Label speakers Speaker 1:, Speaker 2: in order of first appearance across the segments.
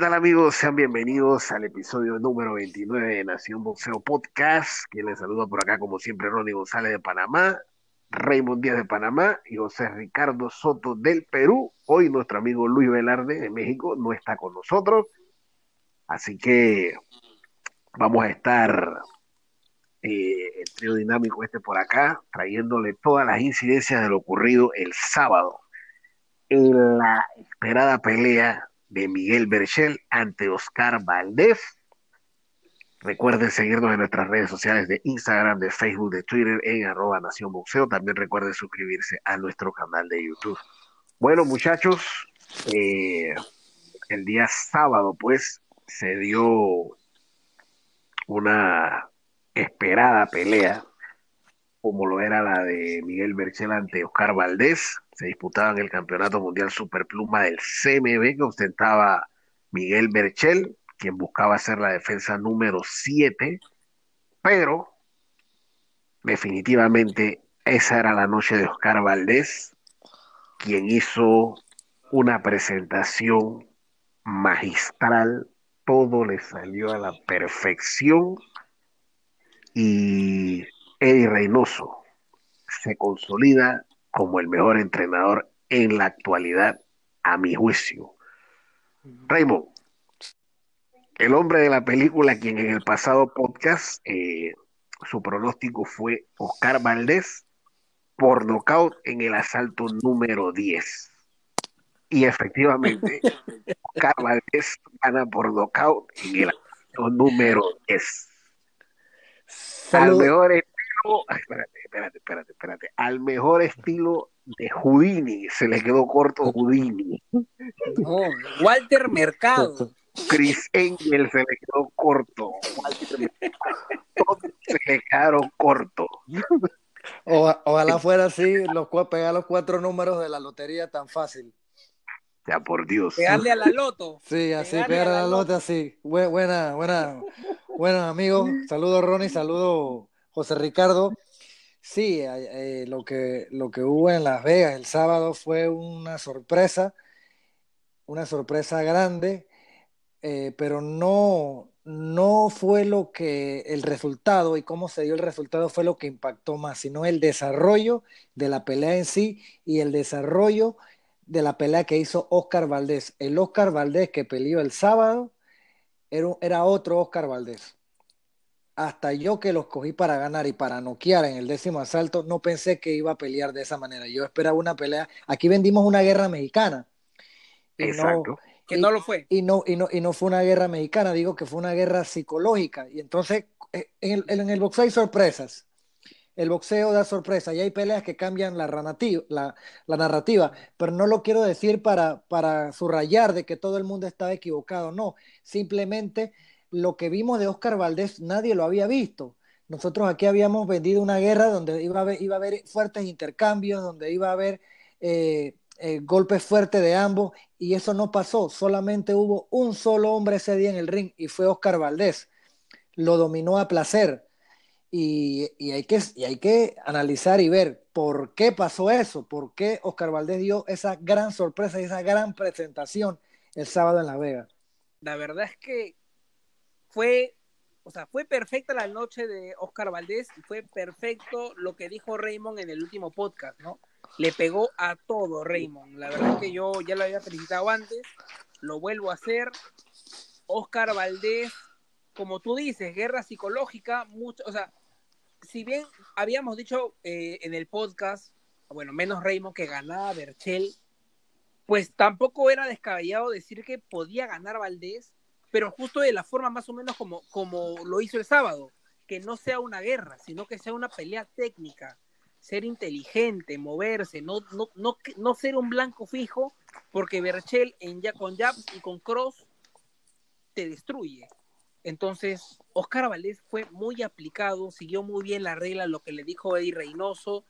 Speaker 1: ¿Qué tal amigos? Sean bienvenidos al episodio número 29 de Nación Boxeo Podcast. Quien les saluda por acá, como siempre, Ronnie González de Panamá, Raymond Díaz de Panamá y José Ricardo Soto del Perú. Hoy nuestro amigo Luis Velarde de México no está con nosotros. Así que vamos a estar eh, el trío dinámico este por acá, trayéndole todas las incidencias de lo ocurrido el sábado en la esperada pelea de Miguel Berchel ante Oscar Valdez. Recuerden seguirnos en nuestras redes sociales de Instagram, de Facebook, de Twitter en arroba Nación Boxeo. También recuerden suscribirse a nuestro canal de YouTube. Bueno, muchachos, eh, el día sábado, pues, se dio una esperada pelea, como lo era la de Miguel Berchel ante Oscar Valdés. Se disputaba en el Campeonato Mundial Superpluma del CMB que ostentaba Miguel Berchel, quien buscaba ser la defensa número 7, pero definitivamente esa era la noche de Oscar Valdés, quien hizo una presentación magistral, todo le salió a la perfección. Y Eddie Reynoso se consolida como el mejor entrenador en la actualidad, a mi juicio. Raymond, el hombre de la película, quien en el pasado podcast eh, su pronóstico fue Oscar Valdés por nocaut en el asalto número 10. Y efectivamente, Oscar Valdés gana por nocaut en el asalto número 10. Al mejor espérate, espérate, espérate, espérate. Al mejor estilo de Houdini, se le quedó corto Houdini.
Speaker 2: Walter Mercado.
Speaker 1: Chris Engel se le quedó corto. Walter Todos se le quedaron cortos.
Speaker 3: ojalá fuera así, los, pegar los cuatro números de la lotería tan fácil.
Speaker 1: Ya por Dios.
Speaker 2: Pegarle a la loto.
Speaker 3: Sí, así, pegarle, a la, loto, así. Buena, buena, buena, amigos. Saludos, Ronnie, saludos José Ricardo, sí, eh, lo, que, lo que hubo en Las Vegas el sábado fue una sorpresa, una sorpresa grande, eh, pero no, no fue lo que el resultado y cómo se dio el resultado fue lo que impactó más, sino el desarrollo de la pelea en sí y el desarrollo de la pelea que hizo Oscar Valdés. El Oscar Valdés que peleó el sábado era, era otro Oscar Valdés hasta yo que los cogí para ganar y para noquear en el décimo asalto, no pensé que iba a pelear de esa manera. Yo esperaba una pelea. Aquí vendimos una guerra mexicana.
Speaker 1: Exacto.
Speaker 2: que no lo fue.
Speaker 3: Y no, y, no, y no fue una guerra mexicana, digo que fue una guerra psicológica. Y entonces, eh, en el, en el boxeo hay sorpresas. El boxeo da sorpresas y hay peleas que cambian la, la, la narrativa, pero no lo quiero decir para, para subrayar de que todo el mundo estaba equivocado, no, simplemente lo que vimos de Oscar Valdés nadie lo había visto. Nosotros aquí habíamos vendido una guerra donde iba a haber, iba a haber fuertes intercambios, donde iba a haber eh, eh, golpes fuertes de ambos, y eso no pasó. Solamente hubo un solo hombre ese día en el ring, y fue Oscar Valdés. Lo dominó a placer. Y, hay que, y hay que analizar y ver por qué pasó eso, por qué Oscar Valdés dio esa gran sorpresa y esa gran presentación el sábado en La Vega.
Speaker 2: La verdad es que fue, o sea, fue perfecta la noche de Oscar Valdés y fue perfecto lo que dijo Raymond en el último podcast, ¿no? Le pegó a todo Raymond. La verdad es que yo ya lo había felicitado antes, lo vuelvo a hacer. Oscar Valdés, como tú dices, guerra psicológica, mucho, o sea, si bien habíamos dicho eh, en el podcast, bueno, menos Raymond que ganaba Berchel, pues tampoco era descabellado decir que podía ganar Valdés pero justo de la forma más o menos como, como lo hizo el sábado, que no sea una guerra, sino que sea una pelea técnica, ser inteligente, moverse, no, no, no, no ser un blanco fijo, porque Berchel en, ya, con jabs y con cross te destruye. Entonces, Oscar Valdés fue muy aplicado, siguió muy bien la regla, lo que le dijo Eddie Reynoso,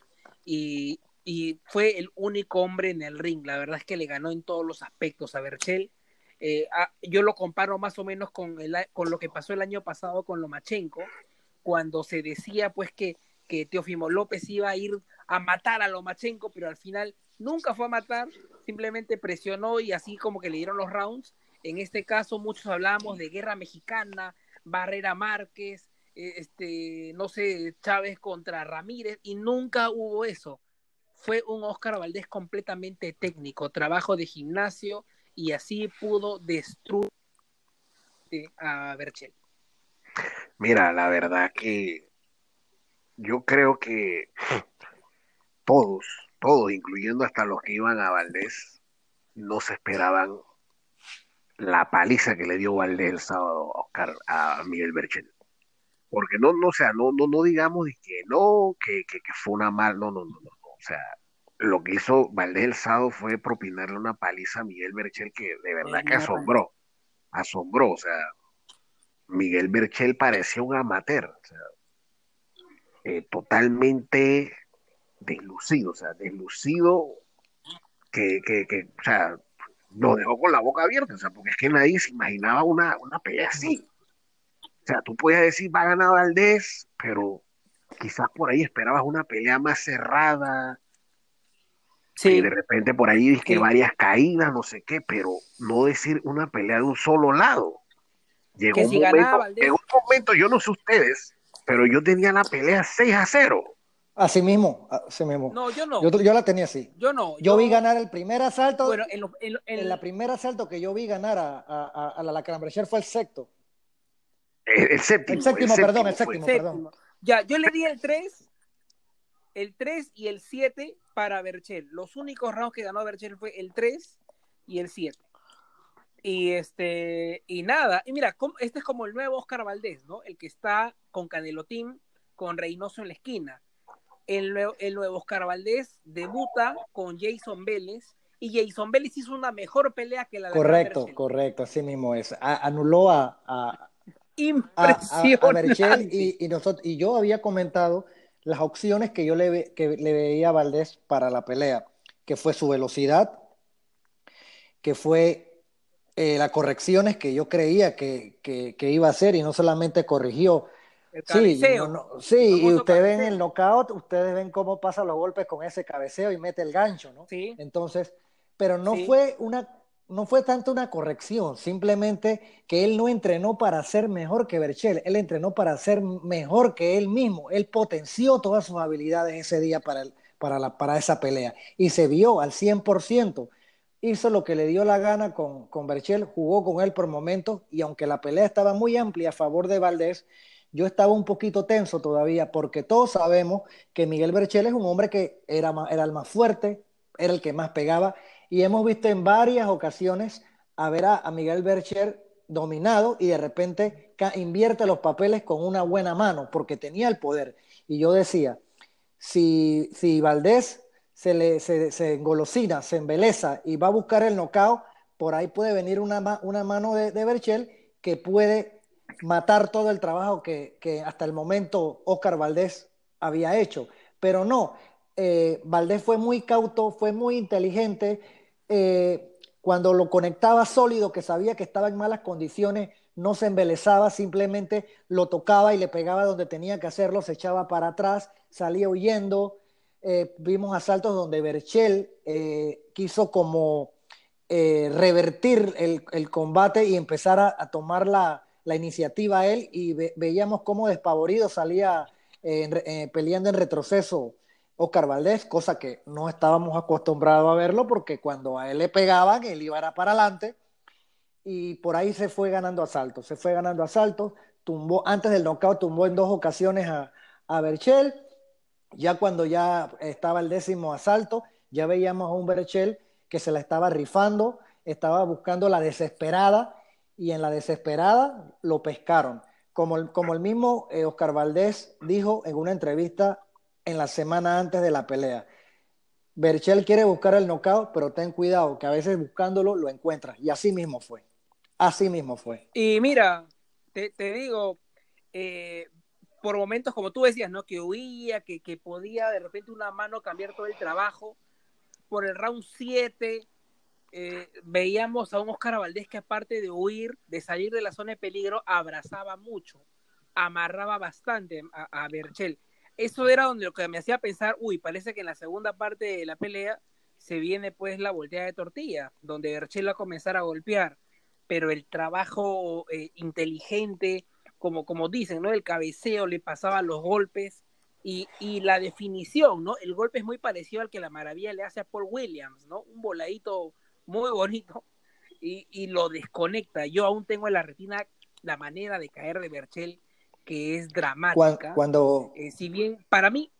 Speaker 2: y, y fue el único hombre en el ring. La verdad es que le ganó en todos los aspectos a Berchel eh, ah, yo lo comparo más o menos con, el, con lo que pasó el año pasado con Lomachenko, cuando se decía pues que, que Teofimo López iba a ir a matar a Lomachenko, pero al final nunca fue a matar, simplemente presionó y así como que le dieron los rounds. En este caso, muchos hablábamos de guerra mexicana, Barrera Márquez, eh, este, no sé, Chávez contra Ramírez, y nunca hubo eso. Fue un Oscar Valdés completamente técnico, trabajo de gimnasio, y así pudo destruir a Berchel.
Speaker 1: Mira, la verdad que yo creo que todos, todos, incluyendo hasta los que iban a Valdés, no se esperaban la paliza que le dio Valdés el sábado a Oscar a Miguel Berchel. Porque no, no, o sea, no, no, no digamos que no, que, que, fue una mal, no, no, no, no, o sea, lo que hizo Valdés el sábado fue propinarle una paliza a Miguel Berchel que de verdad que asombró, asombró, o sea, Miguel Berchel parecía un amateur, o sea, eh, totalmente deslucido, o sea, deslucido que, que, que, o sea, lo dejó con la boca abierta, o sea, porque es que nadie se imaginaba una, una pelea así. O sea, tú podías decir, va a ganar Valdés, pero quizás por ahí esperabas una pelea más cerrada. Sí. Y de repente por ahí que sí. varias caídas, no sé qué, pero no decir una pelea de un solo lado. Llegó,
Speaker 2: que
Speaker 1: un,
Speaker 2: si
Speaker 1: momento,
Speaker 2: ganaba
Speaker 1: llegó un momento, yo no sé ustedes, pero yo tenía la pelea 6 a 0.
Speaker 3: Así mismo, así mismo.
Speaker 2: No, yo no.
Speaker 3: Yo, yo, la tenía así.
Speaker 2: Yo no.
Speaker 3: Yo, yo, vi ganar el primer asalto.
Speaker 2: Bueno, en, lo, en, en,
Speaker 3: en la primer asalto que yo vi ganar a, a, a la Lacrambrecher fue el sexto.
Speaker 1: El, el, séptimo.
Speaker 3: El séptimo, el perdón, el séptimo, perdón.
Speaker 2: Ya, yo le di el 3, el 3 y el 7 para Berchel. Los únicos rounds que ganó Berchel fue el 3 y el 7. Y este, y nada, y mira, este es como el nuevo Oscar Valdés, ¿no? El que está con Canelotín, con Reynoso en la esquina. El nuevo, el nuevo Oscar Valdés debuta con Jason Vélez y Jason Vélez hizo una mejor pelea que la de
Speaker 3: Correcto, Berchel. correcto, así mismo es. A, anuló a, a,
Speaker 2: Impresionante.
Speaker 3: a, a Berchel y, y, nosotros, y yo había comentado las opciones que yo le, que le veía a Valdés para la pelea, que fue su velocidad, que fue eh, las correcciones que yo creía que, que, que, iba a hacer y no solamente corrigió.
Speaker 2: El.
Speaker 3: Sí, no, no, sí y ustedes ven el knockout, ustedes ven cómo pasa los golpes con ese cabeceo y mete el gancho, ¿no?
Speaker 2: Sí.
Speaker 3: Entonces, pero no
Speaker 2: Sí.
Speaker 3: fue una no fue tanto una corrección, simplemente que él no entrenó para ser mejor que Berchel, él entrenó para ser mejor que él mismo, él potenció todas sus habilidades ese día para, para, la, para esa pelea y se vio al 100%, hizo lo que le dio la gana con, con Berchel, jugó con él por momentos y aunque la pelea estaba muy amplia a favor de Valdés, yo estaba un poquito tenso todavía porque todos sabemos que Miguel Berchel es un hombre que era, era el más fuerte, era el que más pegaba y hemos visto en varias ocasiones a ver a, Miguel Bercher dominado y de repente invierte los papeles con una buena mano porque tenía el poder. Y yo decía, si, si Valdés se, le, se, engolosina, se embeleza y va a buscar el knockout, por ahí puede venir una, una mano de, de Berchel que puede matar todo el trabajo que, que hasta el momento Oscar Valdés había hecho. Pero no, eh, Valdés fue muy cauto, fue muy inteligente, eh, cuando lo conectaba sólido, que sabía que estaba en malas condiciones, no se embelezaba, simplemente lo tocaba y le pegaba donde tenía que hacerlo, se echaba para atrás, salía huyendo. Eh, vimos asaltos donde Berchel eh, quiso como revertir el, combate y empezar a, tomar la, la, iniciativa él y ve, veíamos cómo despavorido salía peleando en retroceso Oscar Valdés, cosa que no estábamos acostumbrados a verlo porque cuando a él le pegaban, él iba para adelante y por ahí se fue ganando asaltos, se fue ganando asaltos, tumbó, antes del knockout tumbó en dos ocasiones a, a Berchel, ya cuando ya estaba el décimo asalto, ya veíamos a un Berchel que se la estaba rifando, estaba buscando la desesperada y en la desesperada lo pescaron. Como el, como el mismo eh, Oscar Valdés dijo en una entrevista en la semana antes de la pelea. Berchel quiere buscar el knockout, pero ten cuidado, que a veces buscándolo lo encuentras. Y así mismo fue. Así mismo fue.
Speaker 2: Y mira, te, digo, eh, por momentos, como tú decías, ¿no? Que huía, que, que, podía de repente una mano cambiar todo el trabajo. Por el round 7, eh, veíamos a un Oscar Valdés que aparte de huir, de salir de la zona de peligro, abrazaba mucho, amarraba bastante a Berchel eso era donde lo que me hacía pensar, uy, parece que en la segunda parte de la pelea se viene pues la volteada de tortilla, donde Berchel va a comenzar a golpear. pero el trabajo eh, inteligente, como, como dicen, ¿no? El cabeceo, le pasaban los golpes y, y, la definición, ¿no? El golpe es muy parecido al que la maravilla le hace a Paul Williams, ¿no? Un voladito muy bonito y, y lo desconecta. Yo aún tengo en la retina la manera de caer de Berchel que es dramática.
Speaker 3: Cuando...
Speaker 2: Eh, si bien para mí,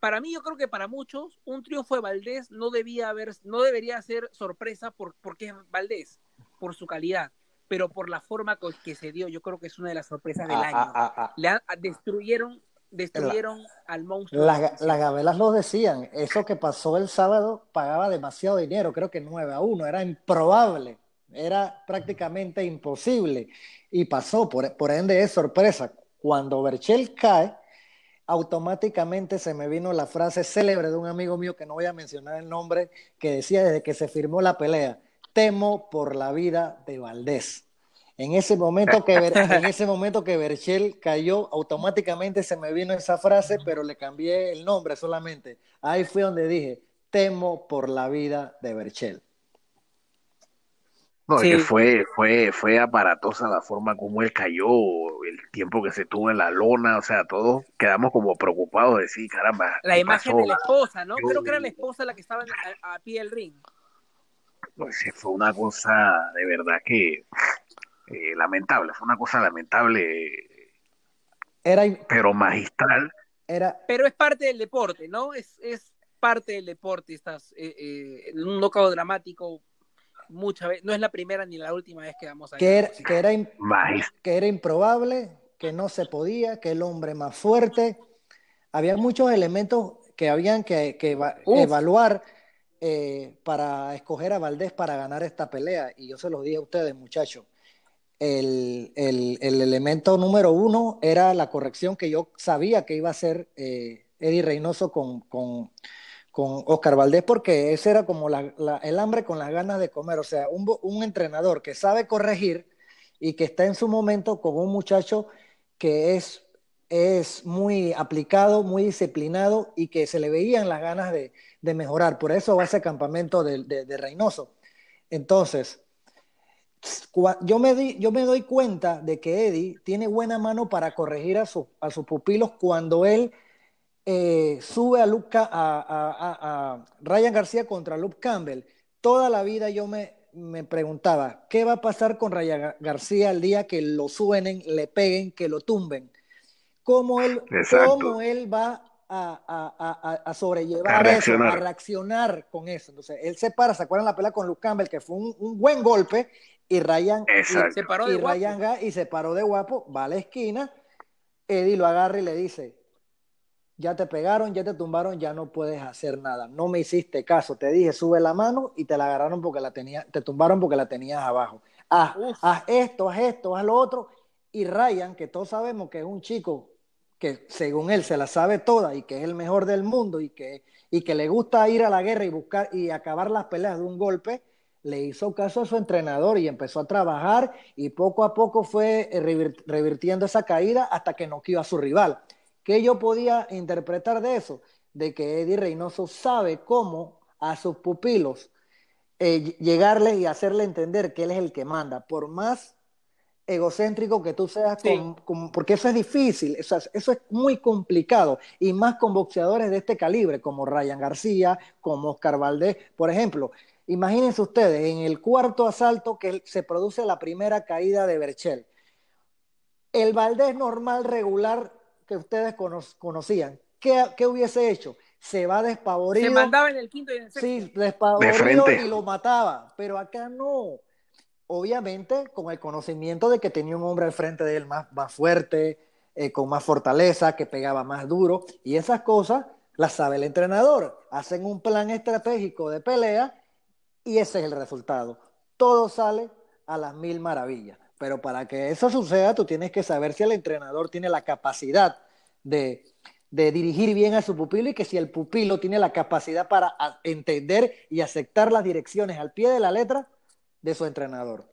Speaker 2: para mí yo creo que para muchos un triunfo de Valdés no debía haber, no debería ser sorpresa por, porque es Valdés, por su calidad, pero por la forma con que se dio, yo creo que es una de las sorpresas del
Speaker 3: Ah,
Speaker 2: año.
Speaker 3: ah, ah.
Speaker 2: Le destruyeron, destruyeron al monstruo.
Speaker 3: Las, las gabelas lo decían, eso que pasó el sábado pagaba demasiado dinero, creo que 9 a 1, era improbable, era prácticamente imposible y pasó, por, por ende es sorpresa. Cuando Berchel cae, automáticamente se me vino la frase célebre de un amigo mío que no voy a mencionar el nombre, que decía desde que se firmó la pelea, temo por la vida de Valdés. En ese momento que, en ese momento que Berchel cayó, automáticamente se me vino esa frase, pero le cambié el nombre solamente. Ahí fue donde dije, temo por la vida de Berchel.
Speaker 1: No,
Speaker 2: Sí.
Speaker 1: es que fue, fue, fue aparatosa la forma como él cayó, el tiempo que se tuvo en la lona, o sea, todos quedamos como preocupados de decir, caramba,
Speaker 2: La
Speaker 1: ¿qué
Speaker 2: imagen
Speaker 1: pasó?
Speaker 2: de la esposa, ¿no?
Speaker 1: Yo-
Speaker 2: Creo que era la esposa la que estaba a, a pie del ring.
Speaker 1: Pues sí, fue una cosa de verdad que eh, lamentable, fue una cosa lamentable,
Speaker 3: Era,
Speaker 1: pero magistral.
Speaker 3: era,
Speaker 2: Pero es parte del deporte, ¿no? Es, es parte del deporte. Estás eh, eh, en un knockout dramático muchas veces. No es la primera ni la última vez que vamos a
Speaker 3: que era, que era, que improbable, que no se podía, que el hombre más fuerte. Había muchos elementos que habían que, que eva-
Speaker 2: Uf.
Speaker 3: evaluar eh, para escoger a Valdés para ganar esta pelea. Y yo se los dije a ustedes, muchachos. El, el- el elemento número uno era la corrección que yo sabía que iba a hacer eh, Eddie Reynoso con, con, con Oscar Valdés, porque ese era como el hambre con las ganas de comer. O sea, un, un entrenador que sabe corregir y que está en su momento con un muchacho que es, es muy aplicado, muy disciplinado y que se le veían las ganas de, de mejorar. Por eso va ese campamento de, de- de Reynoso. Entonces, yo me, yo me doy cuenta de que Eddie tiene buena mano para corregir a, su- a sus pupilos cuando él eh, sube a, Luke a, a- a- a Ryan García contra Luke Campbell. Toda la vida yo me, me preguntaba, ¿qué va a pasar con Ryan Ga- García el día que lo suenen, le peguen, que lo tumben? ¿Cómo él, cómo él va a, a- a- a- a sobrellevar
Speaker 1: A
Speaker 3: eso,
Speaker 1: reaccionar.
Speaker 3: a reaccionar con eso? Entonces, él se para, ¿se acuerdan la pelea con Luke Campbell? Que fue un, un buen golpe y Ryan, y-.
Speaker 2: Se paró de
Speaker 3: y
Speaker 2: guapo.
Speaker 3: Ryan Ga- y se paró de guapo, va a la esquina, Eddie lo agarra y le dice, ya te pegaron, ya te tumbaron, ya no puedes hacer nada, no me hiciste caso, te dije, sube la mano y te la agarraron porque la tenía, te tumbaron porque la tenías abajo. Haz, haz esto, haz esto, haz lo otro. Y Ryan, que todos sabemos que es un chico que según él se la sabe toda y que es el mejor del mundo y que, y que le gusta ir a la guerra y buscar y acabar las peleas de un golpe, le hizo caso a su entrenador y empezó a trabajar y poco a poco fue revir- revirtiendo esa caída hasta que noqueó a su rival. ¿Qué yo podía interpretar de eso? De que Eddie Reynoso sabe cómo a sus pupilos eh, llegarles y hacerle entender que él es el que manda, por más egocéntrico que tú seas,
Speaker 2: Sí.
Speaker 3: con- con- porque eso es difícil, eso es, eso es muy complicado, y más con boxeadores de este calibre, como Ryan García, como Oscar Valdés, por ejemplo. Imagínense ustedes, en el cuarto asalto que se produce la primera caída de Berchel, el Valdés normal, regular, que ustedes cono- conocían, ¿qué, qué hubiese hecho? Se va
Speaker 2: Se
Speaker 3: despavorido.
Speaker 2: mandaba en el quinto y en el sexto.
Speaker 3: Sí, despavorido
Speaker 1: De
Speaker 3: y lo mataba, pero acá no. Obviamente con el conocimiento de que tenía un hombre al frente de él más, más fuerte, eh, con más fortaleza, que pegaba más duro, y esas cosas las sabe el entrenador. Hacen un plan estratégico de pelea y ese es el resultado. Todo sale a las mil maravillas. Pero para que eso suceda, tú tienes que saber si el entrenador tiene la capacidad de, de dirigir bien a su pupilo y que si el pupilo tiene la capacidad para entender y aceptar las direcciones al pie de la letra de su entrenador.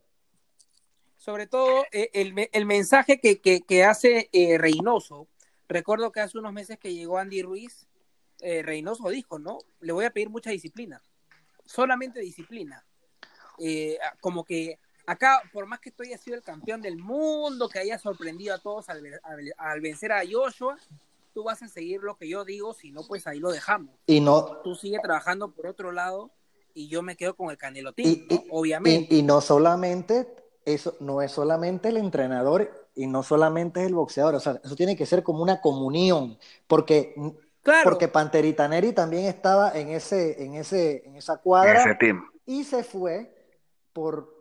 Speaker 2: Sobre todo eh, el, el mensaje que, que, hace eh, Reynoso. Recuerdo que hace unos meses que llegó Andy Ruiz, eh, Reynoso dijo, ¿no? Le voy a pedir mucha disciplina. Solamente disciplina. Eh, como que acá, por más que tú hayas sido el campeón del mundo, que haya sorprendido a todos al, al, vencer a Joshua, tú vas a seguir lo que yo digo, si no, pues ahí lo dejamos.
Speaker 3: Y no.
Speaker 2: Tú sigue trabajando por otro lado y yo me quedo con el Canelo obviamente.
Speaker 3: Y, no solamente, eso no es solamente el entrenador y no solamente es el boxeador, o sea, eso tiene que ser como una comunión, porque, claro. porque Panterita Neri también estaba en, ese, en, ese, en esa cuadra y se fue por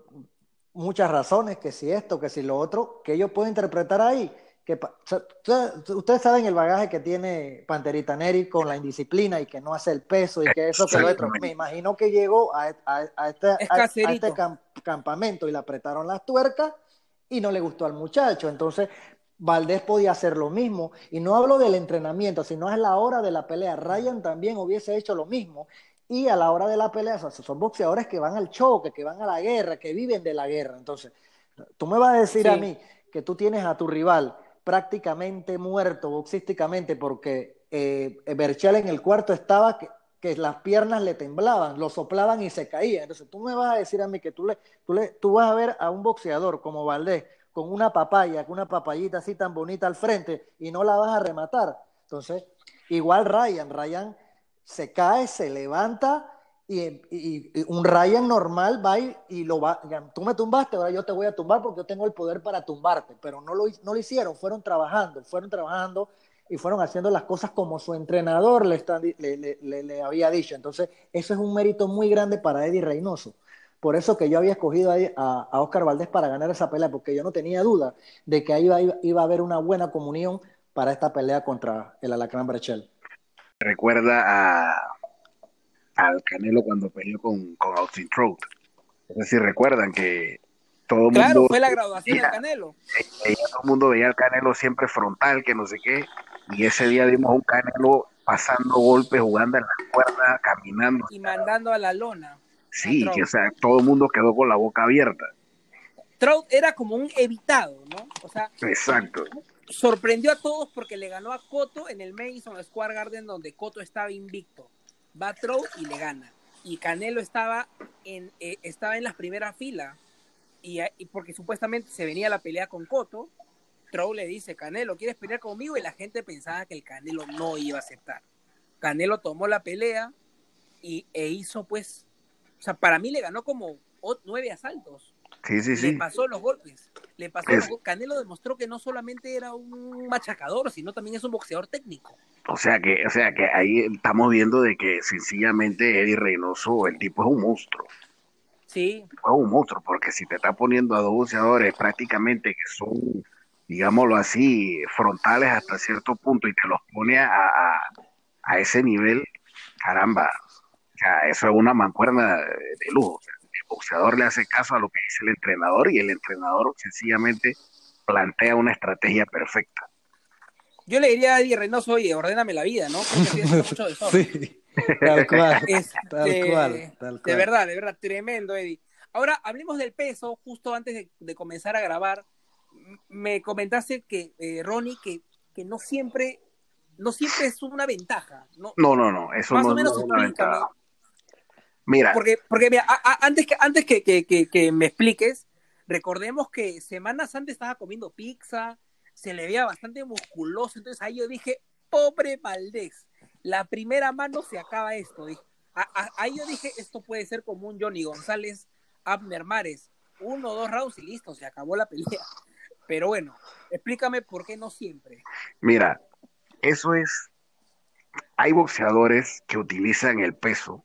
Speaker 3: muchas razones, que si esto, que si lo otro, que yo puedo interpretar ahí ustedes saben el bagaje que tiene Panterita Neri con la indisciplina y que no hace el peso y que eso que lo otro. Me imagino que llegó a, este, este campamento y le apretaron las tuercas y no le gustó al muchacho. Entonces, Valdés podía hacer lo mismo. Y no hablo del entrenamiento, sino a la hora de la pelea. Ryan también hubiese hecho lo mismo. Y a la hora de la pelea, son boxeadores que van al choque, que van a la guerra, que viven de la guerra. Entonces, tú me vas a decir a mí que tú tienes a tu rival prácticamente muerto boxísticamente porque eh, Berchel en el cuarto estaba que, las piernas le temblaban, lo soplaban y se caía. Entonces tú me vas a decir a mí que tú, le, tú, le, tú vas a ver a un boxeador como Valdés con una papaya, con una papayita así tan bonita al frente y no la vas a rematar. Entonces, igual Ryan, Ryan se cae, se levanta y, un Ryan normal va y, lo va, tú me tumbaste, ahora yo te voy a tumbar porque yo tengo el poder para tumbarte, pero no lo, no lo hicieron, fueron trabajando, fueron trabajando y fueron haciendo las cosas como su entrenador le, le, le, había dicho. Entonces, eso es un mérito muy grande para Eddie Reynoso. Por eso que yo había escogido a, a, Oscar Valdés para ganar esa pelea, porque yo no tenía duda de que ahí iba, iba a haber una buena comunión para esta pelea contra el Alacrán Brechel.
Speaker 1: Recuerda a al Canelo cuando peleó con, con Austin Trout. No sé si recuerdan que todo el
Speaker 2: claro, fue la graduación del Canelo.
Speaker 1: todo el mundo veía al Canelo siempre frontal, que no sé qué, y ese día vimos a un Canelo pasando golpes, jugando en la cuerda, caminando.
Speaker 2: Y mandando a la lona.
Speaker 1: Sí, que, o sea, todo el mundo quedó con la boca abierta.
Speaker 2: Trout era como un evitado, ¿no? O sea,
Speaker 1: Exacto.
Speaker 2: Sorprendió a todos porque le ganó a Cotto en el Madison Square Garden donde Cotto estaba invicto va Trout y le gana. Y Canelo estaba en, eh, estaba en las primeras filas. Y, porque supuestamente se venía la pelea con Coto, Trout le dice, Canelo, ¿quieres pelear conmigo? Y la gente pensaba que el Canelo no iba a aceptar. Canelo tomó la pelea y, e hizo pues, o sea, para mí le ganó como nueve asaltos.
Speaker 1: Sí, sí, sí.
Speaker 2: Le pasó los golpes. Le pasó Canelo demostró que no solamente era un machacador, sino también es un boxeador técnico.
Speaker 1: O sea que, o sea que ahí estamos viendo de que sencillamente Eddie Reynoso, el tipo es un monstruo.
Speaker 2: Sí.
Speaker 1: Es un monstruo, porque si te está poniendo a dos boxeadores prácticamente que son, digámoslo así, frontales hasta cierto punto y te los pone a, a, ese nivel, caramba, o sea, eso es una mancuerna de, lujo boxeador le hace caso a lo que dice el entrenador y el entrenador sencillamente plantea una estrategia perfecta.
Speaker 2: Yo le diría a Eddie Reynoso, oye, ordéname la vida, ¿no? mucho de Sí,
Speaker 3: tal cual, tal cual,
Speaker 2: De verdad, de verdad, tremendo, Eddie. Ahora, hablemos del peso, justo antes de, comenzar a grabar, me comentaste que, eh, Ronnie, que, que no siempre no siempre es una ventaja. No,
Speaker 1: no, no, eso no, es una ventaja.
Speaker 2: Mira. Porque, porque mira, antes, que, antes que, que, me expliques, recordemos que semanas antes estaba comiendo pizza, se le veía bastante musculoso, entonces ahí yo dije, pobre Valdés, la primera mano se acaba esto. ahí yo dije, esto puede ser como un Johnny González, Abner Mares, uno o dos rounds y listo, se acabó la pelea. Pero bueno, explícame por qué no siempre.
Speaker 1: Mira, eso es, hay boxeadores que utilizan el peso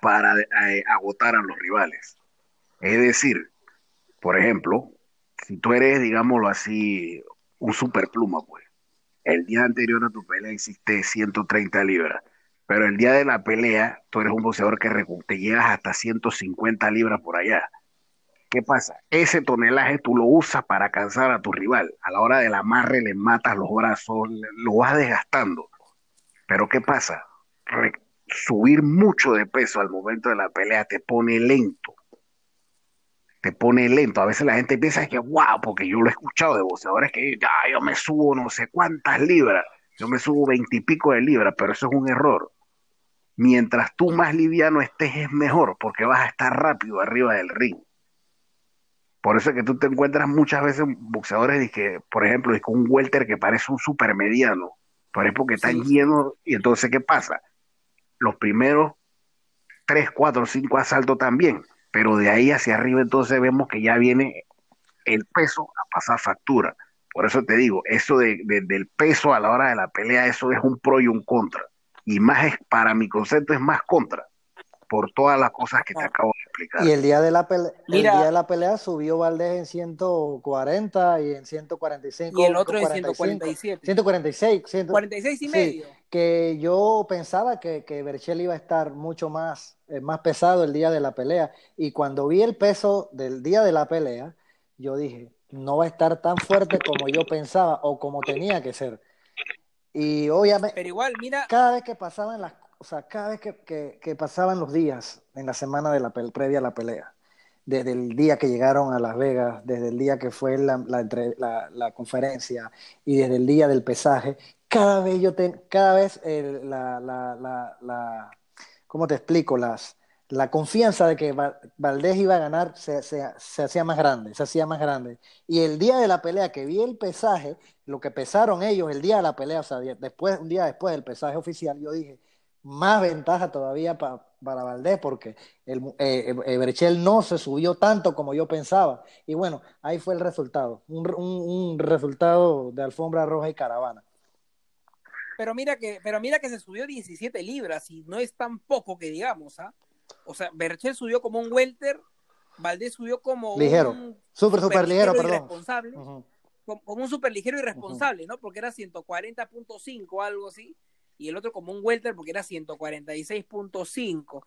Speaker 1: para eh, agotar a los rivales. Es decir, por ejemplo, si tú eres, digámoslo así, un superpluma, pues, el día anterior a tu pelea hiciste 130 libras, pero el día de la pelea tú eres un boxeador que te llegas hasta 150 libras por allá. ¿Qué pasa? Ese tonelaje tú lo usas para cansar a tu rival. A la hora del amarre le matas los brazos, lo vas desgastando. Pero ¿qué pasa? Subir mucho de peso al momento de la pelea te pone lento. Te pone lento. A veces la gente piensa que, wow, porque yo lo he escuchado de boxeadores que ya yo me subo no sé cuántas libras, yo me subo veintipico de libras, pero eso es un error. Mientras tú más liviano estés es mejor, porque vas a estar rápido arriba del ring. Por eso es que tú te encuentras muchas veces boxeadores, que, por ejemplo, con un welter que parece un super mediano, por ejemplo, que están llenos, y entonces, ¿qué pasa? Los primeros tres, cuatro, cinco asaltos también, pero de ahí hacia arriba entonces vemos que ya viene el peso a pasar factura. Por eso te digo, eso de, del peso a la hora de la pelea, eso es un pro y un contra. Y más es, para mi concepto, es más contra por todas las cosas que te ah. acabo de explicar.
Speaker 3: Y el día de la pelea, el día de la pelea subió Valdés en 140 y en 145.
Speaker 2: Y el otro en 147.
Speaker 3: 146.
Speaker 2: 146 y medio.
Speaker 3: Que yo pensaba que, que Berchel iba a estar mucho más, eh, más pesado el día de la pelea. Y cuando vi el peso del día de la pelea, yo dije, no va a estar tan fuerte como yo pensaba o como tenía que ser. Y obviamente,
Speaker 2: pero igual, mira,
Speaker 3: cada vez que pasaban las o sea, cada vez que, pasaban los días en la semana de la previa a la pelea, desde el día que llegaron a Las Vegas, desde el día que fue la, la, conferencia y desde el día del pesaje, cada vez yo cada vez eh, la, la, ¿cómo te explico? Las, la confianza de que Valdés iba a ganar se, hacía más grande, se hacía más grande. Y el día de la pelea que vi el pesaje, lo que pesaron ellos el día de la pelea, o sea, después, un día después del pesaje oficial, yo dije, más ventaja todavía para Valdés porque el, eh, eh, Berchel no se subió tanto como yo pensaba. Y bueno, ahí fue el resultado, un, resultado de alfombra roja y caravana.
Speaker 2: Pero mira que, pero mira que se subió 17 libras y no es tan poco que digamos, ¿ah? O sea, Berchel subió como un welter, Valdés subió como
Speaker 3: ligero,
Speaker 2: un
Speaker 3: súper, súper ligero, perdón.
Speaker 2: Irresponsable, como, un súper ligero irresponsable, ¿no? Porque era 140.5 algo así y el otro como un welter porque era 146.5.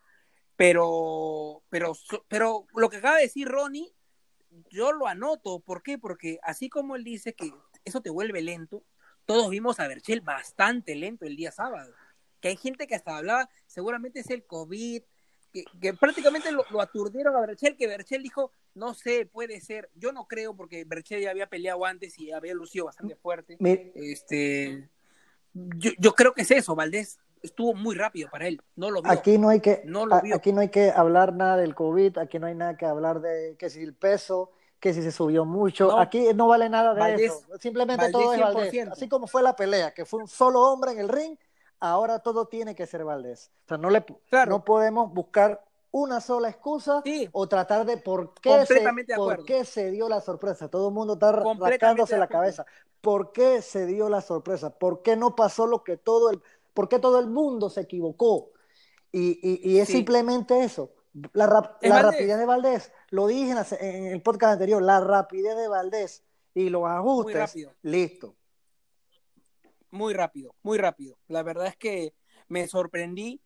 Speaker 2: Pero, pero, pero lo que acaba de decir Ronnie, yo lo anoto. ¿Por qué? Porque así como él dice que eso te vuelve lento, todos vimos a Berchel bastante lento el día sábado. Que hay gente que hasta hablaba, seguramente es el COVID, que, prácticamente lo, aturdieron a Berchel, que Berchel dijo, no sé, puede ser. Yo no creo porque Berchel ya había peleado antes y había lucido bastante fuerte. Este, yo, creo que es eso, Valdés estuvo muy rápido para él, no lo vio.
Speaker 3: Aquí no hay que, aquí no hay que hablar nada del COVID, aquí no hay nada que hablar de que si el peso, que si se subió mucho, aquí no vale nada de eso, simplemente todo es Valdés, así como fue la pelea, que fue un solo hombre en el ring, ahora todo tiene que ser Valdés. O sea, no le no podemos buscar una sola excusa o tratar de por qué, se, por qué se dio la sorpresa. Todo el mundo está rascándose la cabeza. ¿Por qué se dio la sorpresa? ¿Por qué no pasó lo que todo el, por qué todo el mundo se equivocó? Y, es simplemente eso. La, rapidez de Valdés, lo dije en, el podcast anterior, la rapidez de Valdés y los ajustes, listo.
Speaker 2: Muy rápido, muy rápido. La verdad es que me sorprendí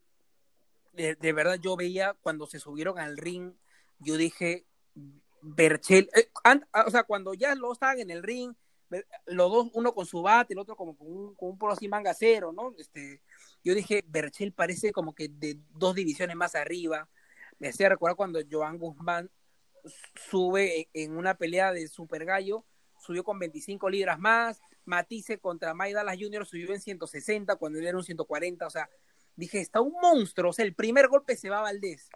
Speaker 2: de, verdad yo veía cuando se subieron al ring, yo dije, Berchel, eh, o sea, cuando ya lo estaban en el ring, los dos, uno con su bate, el otro como con un, con un polo así manga cero, ¿no? Este, yo dije, Berchel parece como que de dos divisiones más arriba. Me hacía recordar cuando Joan Guzmán sube en una pelea de Super Gallo, subió con 25 libras más, Matisse contra Mike Dallas Jr. subió en 160 cuando él era un 140, o sea, dije, está un monstruo, o sea, el primer golpe se va a Valdés.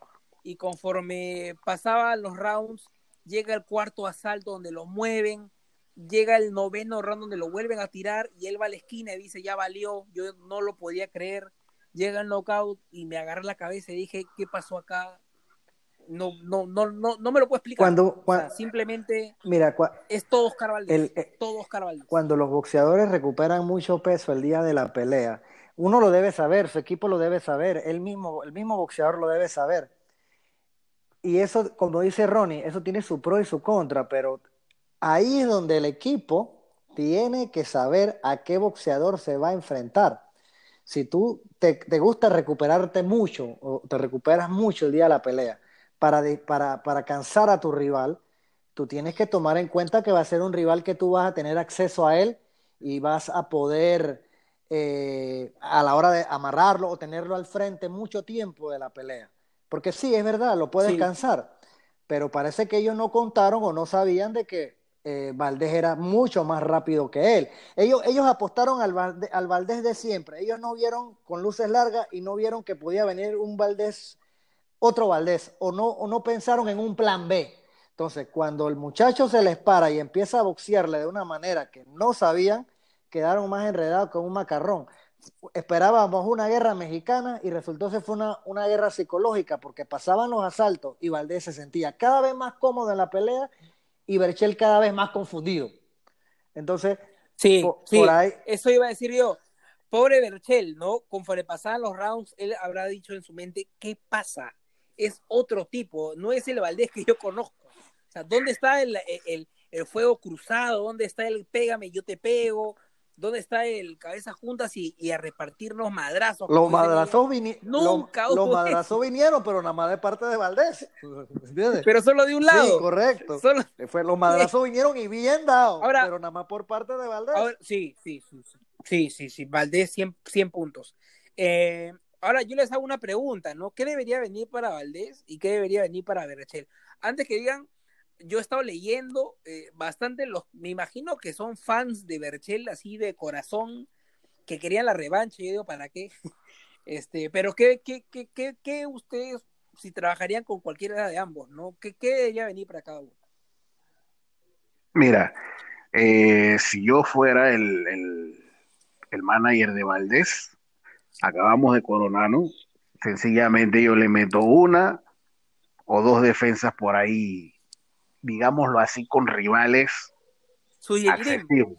Speaker 2: Y conforme pasaban los rounds, llega el cuarto asalto donde lo mueven, llega el noveno round donde lo vuelven a tirar y él va a la esquina y dice, ya valió, yo no lo podía creer. Llega el knockout y me agarré la cabeza y dije, ¿qué pasó acá? No, no, no, no, no me lo puedo explicar.
Speaker 3: Cuando,
Speaker 2: simplemente
Speaker 3: mira,
Speaker 2: es todo Oscar Valdés, eh, todo Oscar Valdés.
Speaker 3: Cuando los boxeadores recuperan mucho peso el día de la pelea, uno lo debe saber, su equipo lo debe saber, el mismo, el mismo boxeador lo debe saber. Y eso, como dice Ronnie, eso tiene su pro y su contra, pero ahí es donde el equipo tiene que saber a qué boxeador se va a enfrentar. Si tú te, gusta recuperarte mucho o te recuperas mucho el día de la pelea para, para, para cansar a tu rival, tú tienes que tomar en cuenta que va a ser un rival que tú vas a tener acceso a él y vas a poder eh, a la hora de amarrarlo o tenerlo al frente mucho tiempo de la pelea. Porque sí, es verdad, lo puedes cansar, pero parece que ellos no contaron o no sabían de que eh, Valdés era mucho más rápido que él. Ellos, ellos apostaron al, al Valdés de siempre. Ellos no vieron con luces largas y no vieron que podía venir un Valdés, otro Valdés, o no, o no pensaron en un plan B. Entonces, cuando el muchacho se les para y empieza a boxearle de una manera que no sabían, quedaron más enredados con un macarrón. Esperábamos una guerra mexicana y resultó que fue una, una guerra psicológica porque pasaban los asaltos y Valdés se sentía cada vez más cómodo en la pelea y Berchel cada vez más confundido. Entonces,
Speaker 2: sí, por, sí, por ahí... eso iba a decir yo. Pobre Berchel, ¿no? Conforme pasaban los rounds, él habrá dicho en su mente, ¿qué pasa? Es otro tipo, no es el Valdés que yo conozco. O sea, ¿dónde está el, el, el fuego cruzado? ¿Dónde está el pégame, yo te pego? ¿Dónde está el cabeza juntas y, y a repartirnos madrazos?
Speaker 3: Los madrazos, vini Nunca lo, los madrazos vinieron, pero nada más de parte de Valdés.
Speaker 2: ¿entiendes? Pero solo de un lado.
Speaker 3: Sí, correcto. Solo... Fue, los madrazos vinieron y bien dados, ahora, pero nada más por parte de Valdés.
Speaker 2: Ahora, sí, sí, sí, sí, sí, sí, sí, Valdés 100, 100 puntos. Eh, ahora yo les hago una pregunta, ¿no? ¿Qué debería venir para Valdés y qué debería venir para Berchel? Antes que digan, yo he estado leyendo eh, bastante, los, me imagino que son fans de Berchel así de corazón, que querían la revancha, yo digo, ¿para qué? Este, pero ¿qué, qué, qué, qué, qué ustedes, si trabajarían con cualquiera de ambos, ¿no? ¿Qué, qué debería venir para cada uno?
Speaker 1: Mira, eh, si yo fuera el, el, el manager de Valdés, acabamos de coronarnos, sencillamente yo le meto una o dos defensas por ahí digámoslo así, con rivales accesibles.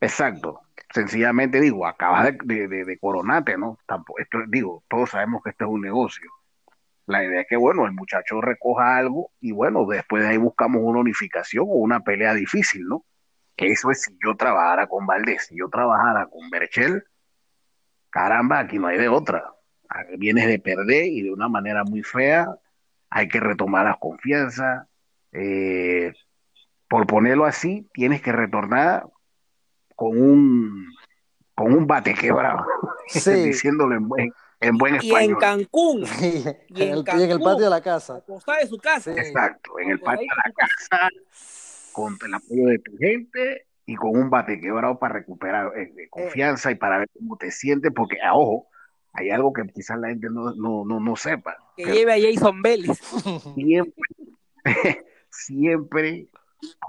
Speaker 1: Exacto. Sencillamente digo, acabas de, de, de, coronarte, ¿no? Tampoco, esto, digo, todos sabemos que esto es un negocio. La idea es que, bueno, el muchacho recoja algo y, bueno, después de ahí buscamos una unificación o una pelea difícil, ¿no? Eso es si yo trabajara con Valdés, si yo trabajara con Berchel, caramba, aquí no hay de otra. Vienes de perder y de una manera muy fea, hay que retomar la confianza, eh, por ponerlo así, tienes que retornar con un con un bate quebrado, sí. diciéndolo en buen, en buen español.
Speaker 2: Y en Cancún.
Speaker 3: y, en, el, Cancún, en el patio de la casa.
Speaker 2: de su casa.
Speaker 1: Exacto, en el patio de la casa, con el apoyo de tu gente y con un bate quebrado para recuperar eh, eh, confianza y para ver cómo te sientes, porque, a ah, ojo, hay algo que quizás la gente no, no, no, no sepa.
Speaker 2: Que lleve a Jason Vélez.
Speaker 1: Siempre, siempre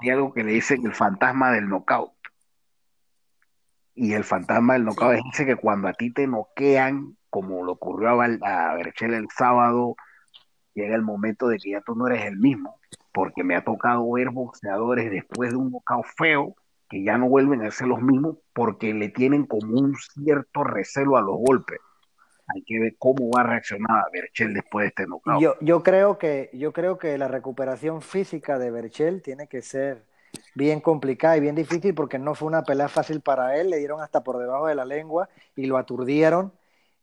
Speaker 1: hay algo que le dicen el fantasma del knockout. Y el fantasma del knockout dice que cuando a ti te noquean, como lo ocurrió a, a Berchel el sábado, llega el momento de que ya tú no eres el mismo. Porque me ha tocado ver boxeadores después de un knockout feo que ya no vuelven a ser los mismos porque le tienen como un cierto recelo a los golpes hay que ver cómo va a reaccionar Berchel después de este knockout.
Speaker 3: Yo, yo, creo que, yo creo que la recuperación física de Berchel tiene que ser bien complicada y bien difícil porque no fue una pelea fácil para él, le dieron hasta por debajo de la lengua y lo aturdieron.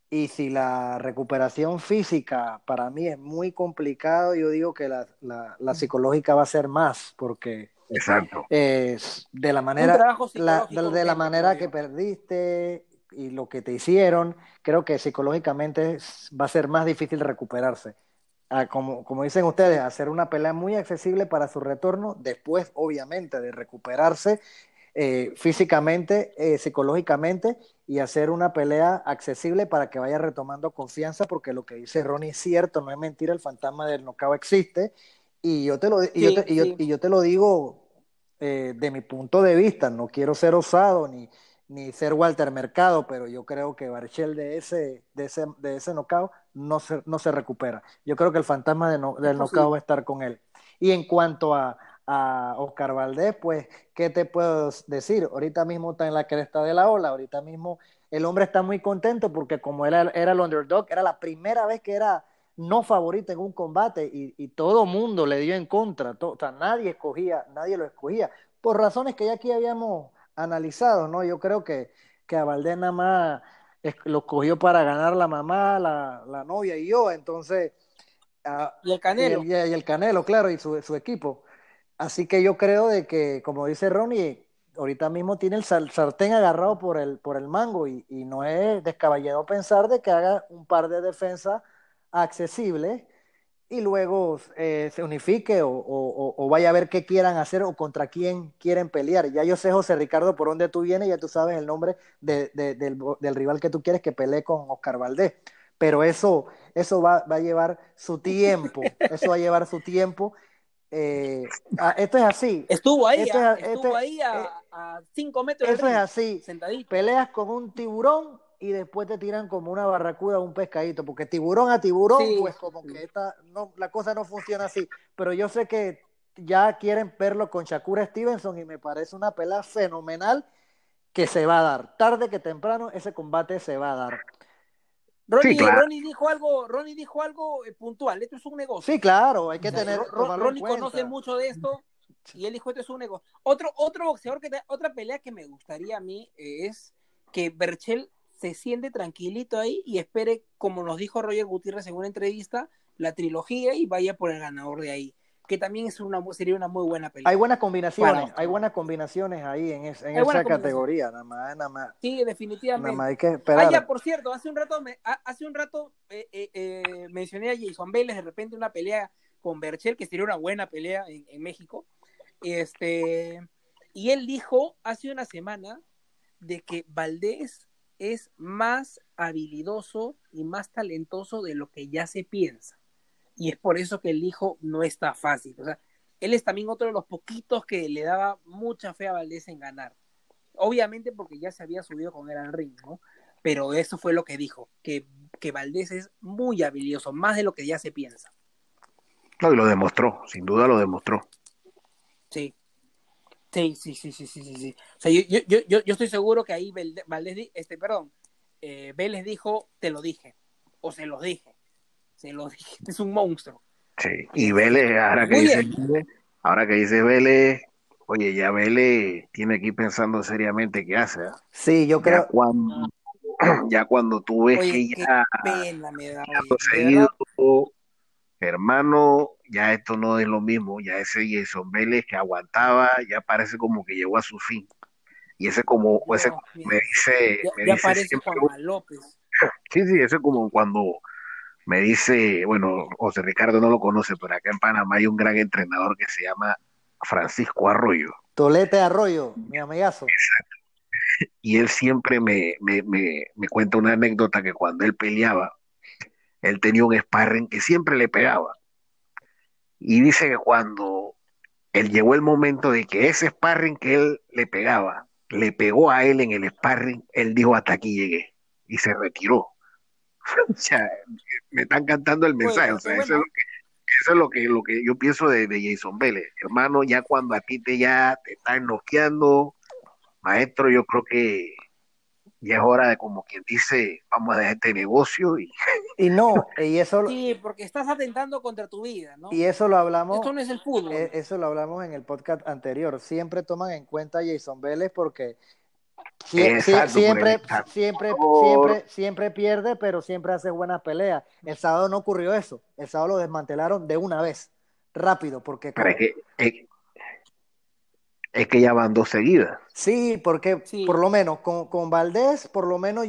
Speaker 3: Y si la recuperación física para mí es muy complicado, yo digo que la, la, la psicológica va a ser más porque
Speaker 1: Exacto.
Speaker 3: Es de la manera, la, de, de la manera que perdiste, y lo que te hicieron, creo que psicológicamente va a ser más difícil recuperarse. Como, como dicen ustedes, hacer una pelea muy accesible para su retorno, después obviamente de recuperarse eh, físicamente, eh, psicológicamente y hacer una pelea accesible para que vaya retomando confianza, porque lo que dice Ronnie es cierto, no es mentira, el fantasma del knockout existe y yo te lo, y yo, te, y yo, y yo te lo digo eh, de mi punto de vista, no quiero ser osado ni, ni ser Walter Mercado, pero yo creo que Barchel de ese, de ese, de ese knockout no se, no se recupera. Yo creo que el fantasma de no, del knockout va a estar con él. Y en cuanto a, a Oscar Valdés, pues, ¿qué te puedo decir? Ahorita mismo está en la cresta de la ola, ahorita mismo el hombre está muy contento porque como era, era el underdog, era la primera vez que era no favorito en un combate y, y todo mundo le dio en contra, o sea, nadie escogía, nadie lo escogía, por razones que ya aquí habíamos analizado, ¿no? Yo creo que, que a Valdés nada más lo cogió para ganar la mamá, la, la novia y yo, entonces...
Speaker 2: y el Canelo.
Speaker 3: Y el, y el Canelo, claro, y su, su, equipo. Así que yo creo de que, como dice Ronnie, ahorita mismo tiene el sartén agarrado por el, por el mango y, y no es descabellado pensar de que haga un par de defensas accesibles y luego eh, se unifique o, o, o, vaya a ver qué quieran hacer o contra quién quieren pelear. Ya yo sé, José Ricardo, por dónde tú vienes, ya tú sabes el nombre de, de, del, del, rival que tú quieres que pelee con Oscar Valdés. Pero eso, eso va, va, a llevar su tiempo, eso va a llevar su tiempo. eh, ah, esto es así.
Speaker 2: Estuvo ahí,
Speaker 3: Esto
Speaker 2: ah,
Speaker 3: es-
Speaker 2: estuvo
Speaker 3: esto-
Speaker 2: ahí a,
Speaker 3: eh,
Speaker 2: a cinco metros
Speaker 3: Eso es así.
Speaker 2: sentadito.
Speaker 3: Peleas con un tiburón y después te tiran como una barracuda o un pescadito, porque tiburón a tiburón,
Speaker 2: Sí,
Speaker 3: pues como
Speaker 2: sí.
Speaker 3: que esta, no, la cosa no funciona así. Pero yo sé que ya quieren verlo con Shakura Stevenson y me parece una pelea fenomenal que se va a dar. Tarde que temprano ese combate se va a dar.
Speaker 2: Ronnie,
Speaker 1: Sí, claro.
Speaker 2: Ronnie dijo algo, Ronnie dijo algo eh, puntual, esto es un negocio.
Speaker 3: Sí, claro, hay que tener
Speaker 2: Ronnie
Speaker 3: cuenta.
Speaker 2: conoce mucho de esto y él dijo esto es un negocio. Otro, otro boxeador que te- otra pelea que me gustaría a mí eh, es que Berchel se siente tranquilito ahí y espere, como nos dijo Roger Gutiérrez en una entrevista, la trilogía y vaya por el ganador de ahí. Que también es una, sería una muy buena pelea.
Speaker 3: Hay buenas combinaciones, hay buenas combinaciones ahí en, es- en
Speaker 2: Hay
Speaker 3: esa categoría, nada más, nada más,
Speaker 2: Sí,
Speaker 3: nada
Speaker 2: definitivamente.
Speaker 3: más hay que
Speaker 2: Ah,
Speaker 3: esperar.
Speaker 2: ya, por cierto, hace un rato, me- ha- hace un rato eh, eh, eh, mencioné a Jason Vélez, de repente una pelea con Berchel, que sería una buena pelea en, en México. Este, y él dijo hace una semana de que Valdés es más habilidoso y más talentoso de lo que ya se piensa. Y es por eso que él dijo no está fácil. O sea, él es también otro de los poquitos que le daba mucha fe a Valdés en ganar. Obviamente porque ya se había subido con él al ring, ¿no? Pero eso fue lo que dijo, que, que Valdés es muy habilidoso, más de lo que ya se piensa.
Speaker 1: No, y lo demostró, sin duda lo demostró.
Speaker 2: Sí. Sí, sí, sí, sí, sí. O sea, yo, yo, yo, yo- estoy seguro que ahí Valdés, este, perdón, eh, Vélez dijo, te lo dije, o se los dije, se los dije, es un monstruo.
Speaker 1: Sí. Y Vélez, ahora que dice ahora que dice Vélez, oye, ya Vélez tiene aquí pensando seriamente qué hace. ¿ah?
Speaker 3: Sí, yo
Speaker 1: Ya
Speaker 3: creo,
Speaker 1: cuando, ya cuando tú ves
Speaker 2: Oye,
Speaker 1: que
Speaker 2: qué
Speaker 1: ya
Speaker 2: pena me da, oye,
Speaker 1: seguido, hermano, ya esto no es lo mismo, ya ese Jason Vélez que aguantaba, ya parece como que llegó a su fin. Y ese como, ese me dice,
Speaker 2: Ya,
Speaker 1: me
Speaker 2: ya
Speaker 1: dice
Speaker 2: parece
Speaker 1: siempre,
Speaker 2: Juan López.
Speaker 1: sí, sí, eso es como cuando me dice, bueno, José Ricardo no lo conoce, pero acá en Panamá hay un gran entrenador que se llama Francisco Arroyo.
Speaker 3: Tolete Arroyo, mi amigazo.
Speaker 1: y él siempre me, me, me, me cuenta una anécdota que cuando él peleaba, él tenía un sparring que siempre le pegaba. Y dice que cuando él llegó el momento de que ese sparring que él le pegaba, le pegó a él en el sparring, él dijo hasta aquí llegué y se retiró. o sea, me están cantando el mensaje, o sea,
Speaker 2: qué
Speaker 1: eso es
Speaker 2: bueno.
Speaker 1: lo que, eso es lo que, lo que yo pienso de, de Jason Vélez. Hermano, ya cuando a ti te ya te están noqueando, maestro, yo creo que ya es hora de, como quien dice, vamos a dejar este negocio y
Speaker 3: Y no, y eso,
Speaker 2: Sí, porque estás atentando contra tu vida, ¿no?
Speaker 3: y eso lo hablamos,
Speaker 2: Esto no es el fútbol.
Speaker 3: eh, eso lo hablamos en el podcast anterior. Siempre toman en cuenta a Jason Vélez porque sie- sie-
Speaker 1: Exacto,
Speaker 3: siempre, siempre, siempre, siempre pierde, pero siempre hace buenas peleas. El sábado no ocurrió eso. El sábado lo desmantelaron de una vez, rápido, porque
Speaker 1: pero es que, es, que ya van dos seguidas.
Speaker 3: Sí, porque
Speaker 2: Sí.
Speaker 3: por lo menos con, con Valdés, por lo menos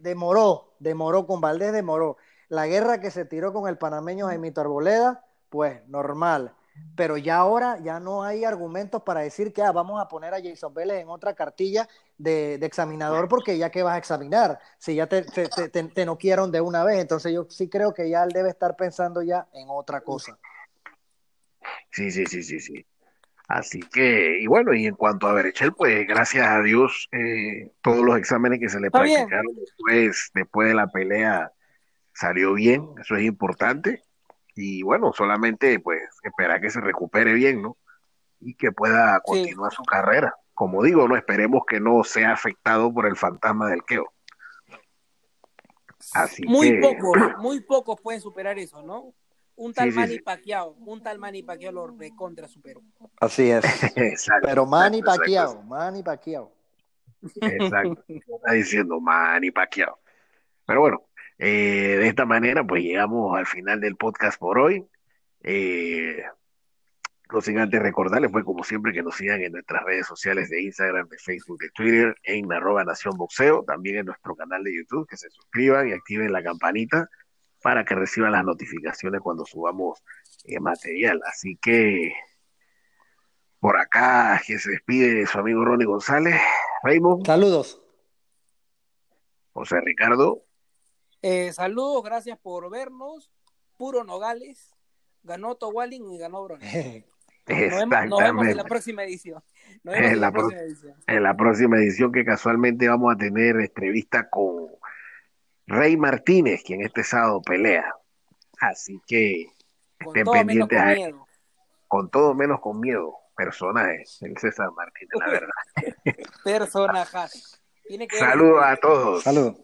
Speaker 3: demoró, demoró, con Valdés demoró. La guerra que se tiró con el panameño Jaimito Arboleda, pues normal. Pero ya ahora ya no hay argumentos para decir que ah, vamos a poner a Jason Vélez en otra cartilla de, de examinador porque ya que vas a examinar, si ya te, te, te, te- te noquearon de una vez, entonces yo sí creo que ya él debe estar pensando ya en otra cosa.
Speaker 1: Sí, sí, sí, sí, sí. Así que, y bueno, y en cuanto a Berechel, pues gracias a Dios, eh, todos los exámenes que se le
Speaker 2: Está
Speaker 1: practicaron después, después de la pelea salió bien, eso es importante. Y bueno, solamente pues esperar que se recupere bien, ¿no? Y que pueda
Speaker 2: Sí.
Speaker 1: continuar su carrera. Como digo, no esperemos que no sea afectado por el fantasma del queo. Así
Speaker 2: muy
Speaker 1: que-
Speaker 2: pocos, muy pocos pueden superar eso, ¿no? Un tal
Speaker 1: Sí,
Speaker 2: Manny
Speaker 1: sí.
Speaker 2: Pacquiao, un tal Manny Pacquiao lo recontra superó.
Speaker 3: Así es.
Speaker 1: Exacto,
Speaker 3: Pero Manny
Speaker 1: exacto, exacto.
Speaker 3: Pacquiao, Manny Pacquiao.
Speaker 1: Exacto. Está diciendo Manny Pacquiao. Pero bueno, eh, de esta manera, pues llegamos al final del podcast por hoy. Eh, no sin antes recordarles, pues como siempre, que nos sigan en nuestras redes sociales de Instagram, de Facebook, de Twitter, en arroba Nación Boxeo, también en nuestro canal de YouTube, que se suscriban y activen la campanita para que reciban las notificaciones cuando subamos eh, material. Así que por acá que se despide su amigo Ronnie González, Raymond,
Speaker 3: Saludos.
Speaker 1: José Ricardo,
Speaker 2: Eh, saludos, gracias por vernos. Puro Nogales. Ganó Towalin y ganó Bron. Nos vemos, en la próxima edición. Nos vemos en, la, próxima edición.
Speaker 1: En la próxima edición que casualmente vamos a tener entrevista con Rey Martínez, quien este sábado pelea. Así que estén pendientes miedo. Con todo menos con miedo. Personajes, el César Martínez, la verdad.
Speaker 2: Personajes.
Speaker 1: Saludos a todos.
Speaker 3: Saludos.